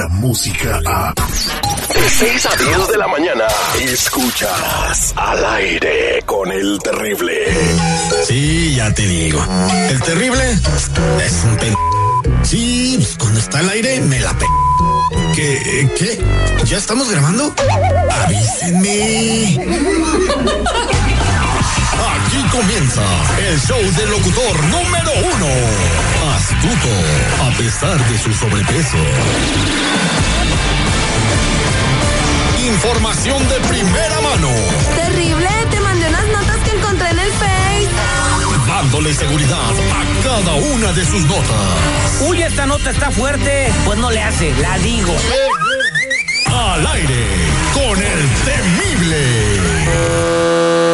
la música a. De 6 a 10 de la mañana. Escuchas al aire con el terrible. Sí, ya te digo. El terrible es un pe. Sí, cuando está al aire me la pe. ¿Qué? ¿Ya estamos grabando? Avísenme. Aquí comienza el show del locutor número uno pesar de su sobrepeso. Información de primera mano. Terrible, te mandé unas notas que encontré en el Face. Dándole seguridad a cada una de sus notas. Uy, esta nota está fuerte. Pues no le hace, la digo. Al aire, con el temible.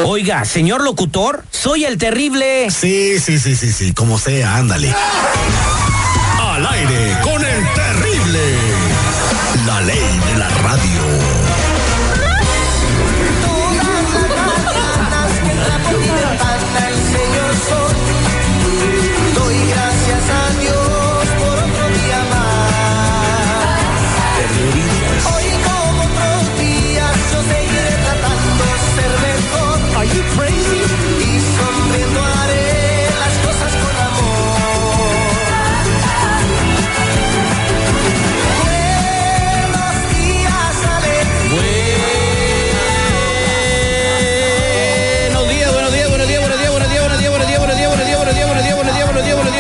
Oiga, señor locutor, soy el terrible. Sí, sí, sí, sí, sí, como sea, ándale al aire con el terrible. La ley de la radio.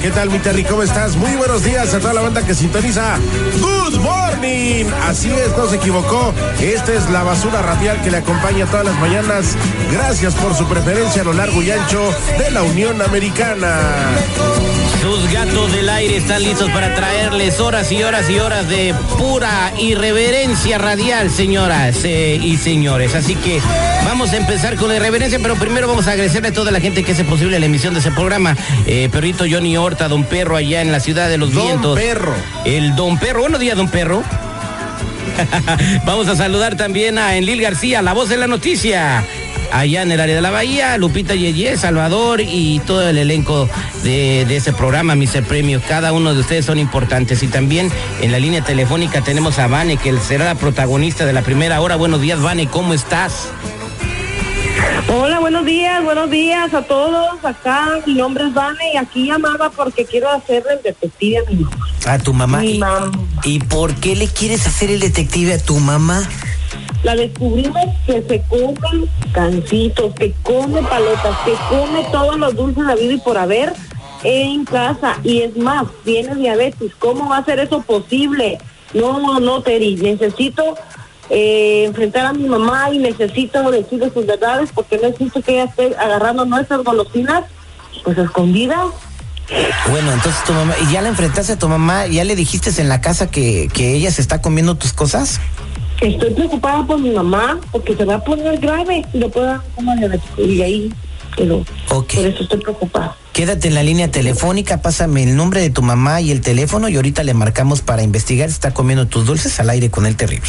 ¿Qué tal, mi? ¿Cómo estás? Muy buenos días a toda la banda que sintoniza. Good morning. Así es, no se equivocó. Esta es la basura radial que le acompaña todas las mañanas. Gracias por su preferencia a lo largo y ancho de la Unión Americana. Sus gatos del aire están listos para traerles horas y horas y horas de pura irreverencia radial, señoras eh, y señores. Así que vamos a empezar con la irreverencia, pero primero vamos a agradecerle a toda la gente que hace posible la emisión de ese programa. Eh, Perrito Johnny Horta, Don Perro, allá en la ciudad de los Don vientos. Perro. El Don Perro. Buenos días, Don Perro. Vamos a saludar también a Enlil García, la voz de la noticia. Allá en el área de la Bahía, Lupita Yeye, Salvador y todo el elenco de, de ese programa, Mr. Premio. Cada uno de ustedes son importantes. Y también en la línea telefónica tenemos a Vane, que será la protagonista de la primera hora. Buenos días, Vane, ¿cómo estás? Hola, buenos días, buenos días a todos. Acá mi nombre es Vane y aquí llamaba porque quiero hacerle el detective a mi mamá. A tu mamá. Mi ¿Y- mamá. ¿Y por qué le quieres hacer el detective a tu mamá? La descubrimos que se come cancitos, que come paletas, que come todos los dulces de vida y por haber en casa. Y es más, tiene diabetes. ¿Cómo va a ser eso posible? No, no, Teri, necesito eh, enfrentar a mi mamá y necesito decirle sus verdades porque necesito que ella esté agarrando nuestras golosinas, pues escondidas. Bueno, entonces tu mamá, ¿y ya la enfrentaste a tu mamá? ¿Ya le dijiste en la casa que, que ella se está comiendo tus cosas? Estoy preocupada por mi mamá porque se va a poner grave y lo puedo dar como diabético. Y ahí, pero Ok. por eso estoy preocupada. Quédate en la línea telefónica, pásame el nombre de tu mamá y el teléfono y ahorita le marcamos para investigar si está comiendo tus dulces al aire con el terrible.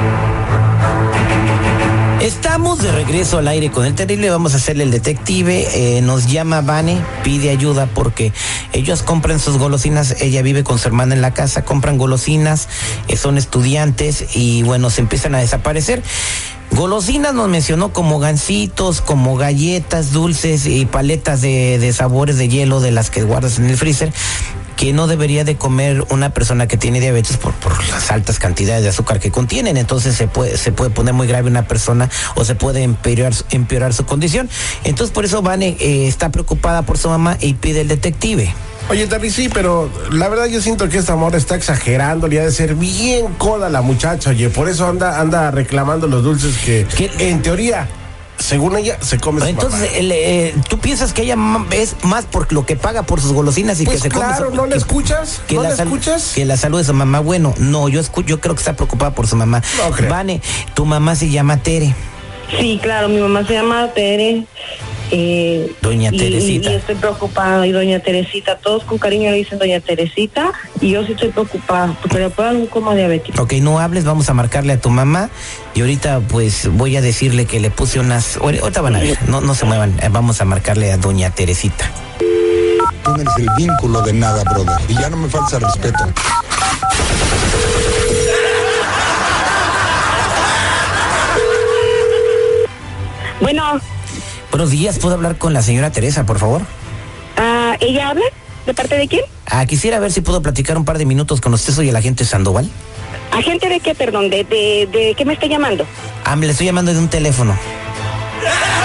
Estamos de regreso al aire con el terrible, vamos a hacerle el detective, eh, nos llama Vane, pide ayuda porque ellos compran sus golosinas, ella vive con su hermana en la casa, compran golosinas, eh, son estudiantes y bueno, se empiezan a desaparecer. Golosinas nos mencionó como gancitos, como galletas dulces y paletas de, de sabores de hielo de las que guardas en el freezer que no debería de comer una persona que tiene diabetes por, por las altas cantidades de azúcar que contienen. Entonces se puede, se puede poner muy grave una persona o se puede empeorar, su- empeorar su condición. Entonces por eso Vane eh, está preocupada por su mamá y pide el detective. Oye, Terry, sí, pero la verdad yo siento que esta amor está exagerando, le ha de ser bien coda la muchacha, oye, por eso anda, anda reclamando los dulces que, ¿Qué? en teoría, según ella, se come su Entonces, mamá. el, eh, ¿tú piensas que ella es más por lo que paga por sus golosinas y Pues que se come claro, su- ¿no la que- escuchas? que ¿No la la sal- escuchas? Que la salud de su mamá. Bueno, no, yo escu- yo creo que está preocupada por su mamá. No creo. Vane, tu mamá se llama Tere. Sí, claro, mi mamá se llama Tere. Eh, Doña y- Teresita. Y, estoy preocupada, y doña Teresita, todos con cariño le dicen doña Teresita, y yo sí estoy preocupada, porque le puedo dar un coma diabético. Ok, no hables, vamos a marcarle a tu mamá y ahorita pues voy a decirle que le puse unas... Ahorita van a ver, no, no se muevan, eh, vamos a marcarle a doña Teresita. Tú no eres el vínculo de nada, brother. Y ya no me falta respeto. Bueno, Buenos días, ¿puedo hablar con la señora Teresa, por favor? ah, ¿ella habla? ¿De parte de quién? Ah, quisiera ver si puedo platicar un par de minutos con usted, soy el agente Sandoval. ¿Agente de qué, perdón? ¿De, de, de qué me está llamando? Ah, me le estoy llamando de un teléfono.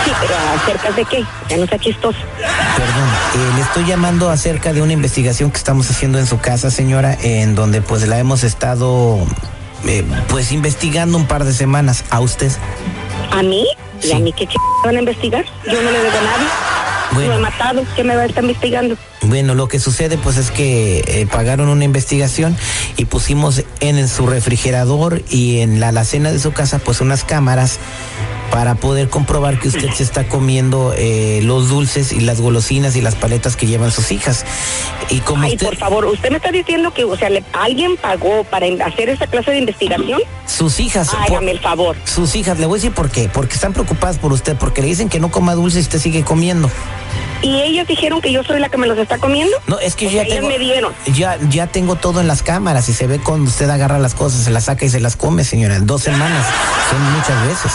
Sí, pero ¿acerca de qué? Ya no sea chistoso. Perdón, eh, le estoy llamando acerca de una investigación que estamos haciendo en su casa, señora, en donde pues la hemos estado eh, pues investigando un par de semanas a usted. ¿A mí? ¿Y a mí qué ch... van a investigar? Yo no le debo a nadie. Bueno. No he matado. ¿Qué me va a estar investigando? Bueno, lo que sucede pues es que eh, pagaron una investigación y pusimos en, en su refrigerador y en la alacena de su casa pues unas cámaras para poder comprobar que usted se está comiendo eh, los dulces y las golosinas y las paletas que llevan sus hijas. Y como Ay, usted, por favor, usted me está diciendo que, o sea, le- alguien pagó para hacer esa clase de investigación. sus hijas... por- Hágame el favor. Sus hijas, le voy a decir por qué. Porque están preocupadas por usted, porque le dicen que no coma dulce y usted sigue comiendo. ¿Y ellas dijeron que yo soy la que me los está comiendo? No, es que O ya sea, ellas tengo. me dieron. Ya, ya tengo todo en las cámaras y se ve cuando usted agarra las cosas, se las saca y se las come, señora. En dos semanas. Son muchas veces.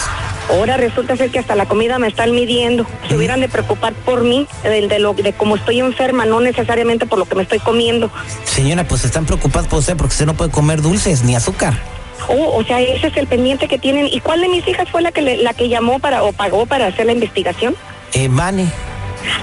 Ahora resulta ser que hasta la comida me están midiendo. Se hubieran de preocupar por mí, de, de lo de cómo estoy enferma, no necesariamente por lo que me estoy comiendo. Señora, pues están preocupadas por usted porque usted no puede comer dulces ni azúcar. Oh, o sea, ese es el pendiente que tienen. ¿Y cuál de mis hijas fue la que le- la que llamó para o pagó para hacer la investigación? Eh, Vane.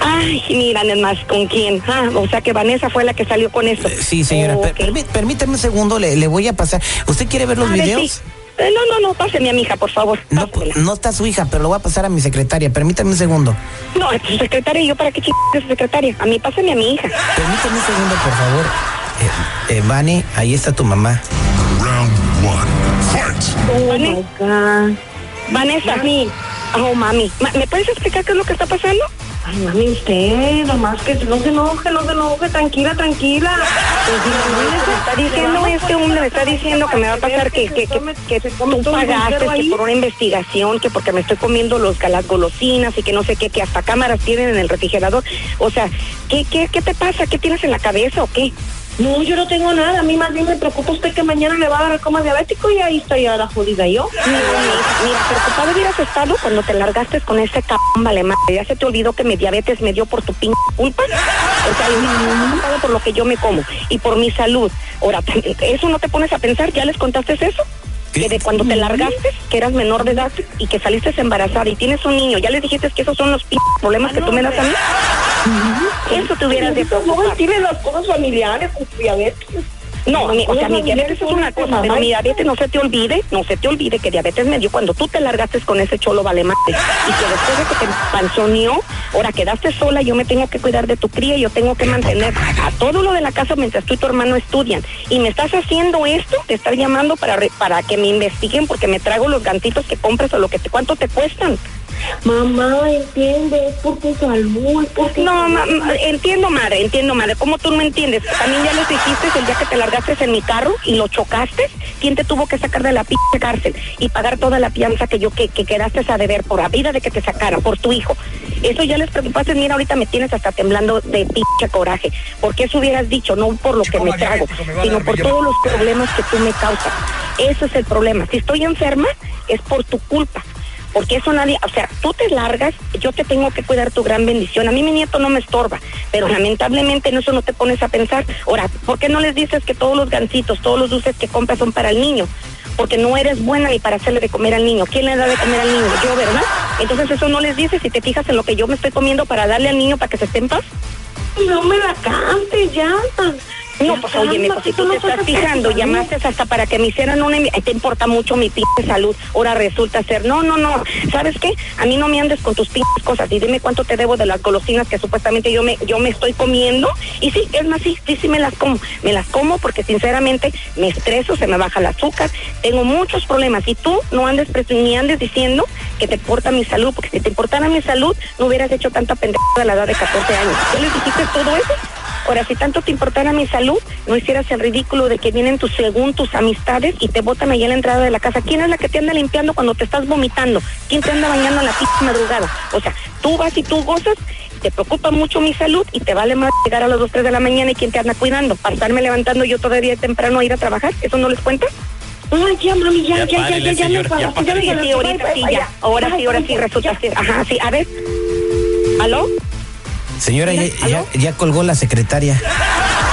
Ay, mira, nada más, ¿con quién? Ah, o sea que Vanessa fue la que salió con eso. Eh, sí, señora. Oh, per- permítame un segundo, le, le voy a pasar. ¿Usted quiere ver los A ver, videos? sí. Eh, No, no, no, páseme a mi hija, por favor. No, no está su hija, pero lo voy a pasar a mi secretaria. Permítame un segundo. No, es su secretaria, ¿y yo para qué ch... es su secretaria? A mí, pásame a mi hija. Permítame un segundo, por favor. Eh, eh, Vane, ahí está tu mamá. Vane- Vanessa. Mami. Oh, mami. Ma- ¿Me puedes explicar qué es lo que está pasando? Ay, mami, usted, nomás que no se enoje, no se enoje, tranquila, tranquila. Pues, Me está diciendo este hombre, me está diciendo que me va a pasar que, que, que, que tú pagaste que por una investigación, que porque me estoy comiendo los, las golosinas y que no sé qué, que hasta cámaras tienen en el refrigerador. O sea, ¿qué, qué, qué te pasa? ¿Qué tienes en la cabeza o qué? No, yo no tengo nada. A mí más bien me preocupa usted que mañana le va a dar coma diabético y ahí está ya la jodida yo. Mira, preocupado hubieras estado cuando te largaste con ese cabrón vale. Ya se te olvidó que mi diabetes me dio por tu pinche culpa. O sea, preocupado por lo que yo me como y por mi salud. Ahora, ¿eso no te pones a pensar? ¿Ya les contaste eso? Que de cuando te largaste, que eras menor de edad y que saliste embarazada y tienes un niño, ¿ya les dijiste que esos son los pinches problemas que tú me das a mí? Eso te hubieras de No, preocupar. tiene las cosas familiares, con diabetes. No, mi- o sea, mi diabetes es una cosa, pero mi diabetes no se te olvide, no se te olvide que diabetes me dio cuando tú te largaste con ese cholo vale madre, y que después de que te panzoneó, ahora quedaste sola, yo me tengo que cuidar de tu cría, yo tengo que mantener a todo lo de la casa mientras tú y tu hermano estudian. Y me estás haciendo esto, te estás llamando para re- para que me investiguen porque me trago los gantitos que compres o lo que te, ¿cuánto te cuestan? Mamá, entiende, es por tu salud, es por tu No, salud. ma- ma- entiendo, madre, entiendo, madre. ¿Cómo tú no entiendes? También ya les dijiste el día que te largaste en mi carro y lo chocaste. ¿Quién te tuvo que sacar de la p cárcel y pagar toda la fianza que yo que, que quedaste a deber por la vida de que te sacaran, por tu hijo? Eso ya les preocupaste. Mira, ahorita me tienes hasta temblando de pinche coraje. Porque eso hubieras dicho, no por lo que me trago, sino por todos los problemas que tú me causas. Eso es el problema. Si estoy enferma, es por tu culpa porque eso nadie, o sea, tú te largas, yo te tengo que cuidar tu gran bendición. A mí mi nieto no me estorba, pero lamentablemente en eso no te pones a pensar. Ahora, ¿por qué no les dices que todos los gancitos, todos los dulces que compras son para el niño? Porque no eres buena ni para hacerle de comer al niño. ¿Quién le da de comer al niño? Yo, ¿verdad? Entonces eso no les dices si te fijas en lo que yo me estoy comiendo para darle al niño para que se esté en paz. No me la cantes, ya. No, pues oye, mijo, si tú te estás fijando, llamaste hasta para que me hicieran una... Te importa mucho mi pinche salud, ahora resulta ser... No, no, no, ¿sabes qué? A mí no me andes con tus pinches cosas y dime cuánto te debo de las golosinas que supuestamente yo me yo me estoy comiendo. Y sí, es más, sí, sí, sí me las como. Me las como porque sinceramente me estreso, se me baja el azúcar, tengo muchos problemas. Y tú no andes ni andes diciendo que te importa mi salud, porque si te importara mi salud, no hubieras hecho tanta pendejada a la edad de 14 años. ¿Qué les dijiste todo eso? Ahora, si tanto te importara mi salud, no hicieras el ridículo de que vienen tus, según tus amistades y te botan ahí en la entrada de la casa. ¿Quién es la que te anda limpiando cuando te estás vomitando? ¿Quién te anda bañando a la pinche madrugada? O sea, tú vas y tú gozas, te preocupa mucho mi salud y te vale más llegar a las 2, 3 de la mañana y quién te anda cuidando. Para estarme levantando yo todavía temprano a ir a trabajar, ¿eso no les cuenta? Ay, ya, mami, ya, Ya ya, ya, ya, me ya ya, ahorita sí, ya. Ahora sí, ahora sí, resulta. Ajá, sí, a ver. ¿Aló? Señora, ya, ya, ya colgó la secretaria.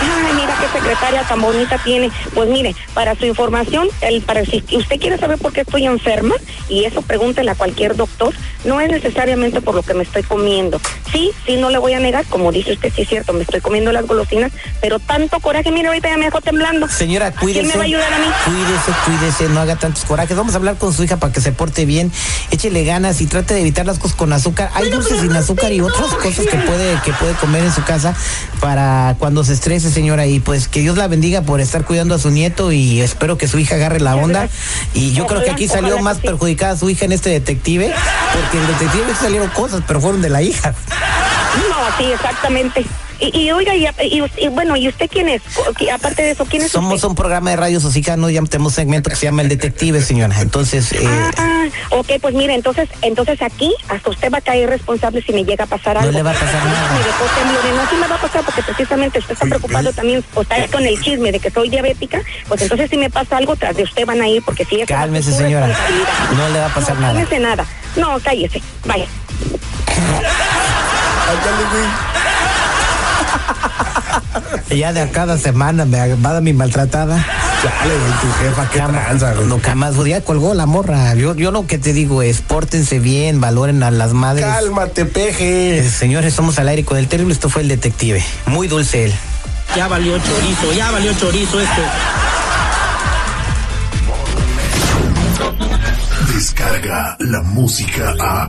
Ay, mira qué secretaria tan bonita tiene. Pues mire, para su información, el, para si usted quiere saber por qué estoy enferma, y eso pregúntele a cualquier doctor, no es necesariamente por lo que me estoy comiendo. Sí, sí, no le voy a negar, como dice usted, sí es cierto, me estoy comiendo las golosinas, pero tanto coraje, mire, ahorita ya me dejó temblando. Señora, ¿A quién cuídese. me va a ayudar a mí? Cuídese, cuídese, no haga tantos corajes. Vamos a hablar con su hija para que se porte bien. Échele ganas y trate de evitar las cosas con azúcar. Hay dulces sin azúcar y otras cosas que puede, que puede comer en su casa para cuando se estrese, señora. Y pues que Dios la bendiga por estar cuidando a su nieto y espero que su hija agarre la onda. Y yo creo que aquí salió más sí. perjudicada su hija en este detective, porque el detective salieron cosas, pero fueron de la hija. No, sí, exactamente. Y, y oiga, y, y- y bueno, ¿y usted quién es? ¿Qué- Aparte de eso, ¿quién es Somos usted? un programa de radio socicano, ya tenemos un segmento que se llama El Detective, señora. Entonces, eh, Ah, ok, pues mire, entonces, entonces aquí hasta usted va a caer responsable si me llega a pasar No algo. le va a pasar nada. Me no, sí me va a pasar porque precisamente usted está preocupado también, o está con el chisme de que soy diabética, pues entonces si me pasa algo, tras de usted van a ir porque si es Cálmese, señora. No le va a pasar no, nada. Cálmese nada. No, cállese. Vaya. ya de a cada semana me va a dar mi maltratada. Dale, güey, tu jefa, qué tranza, güey. No, jamás, ya colgó la morra. Yo, yo lo que te digo es, pórtense bien, valoren a las madres. Cálmate, peje. Eh, señores, somos al aire con el terrible. Esto fue el detective. Muy dulce él. Ya valió chorizo, ya valió chorizo esto. Descarga la música a.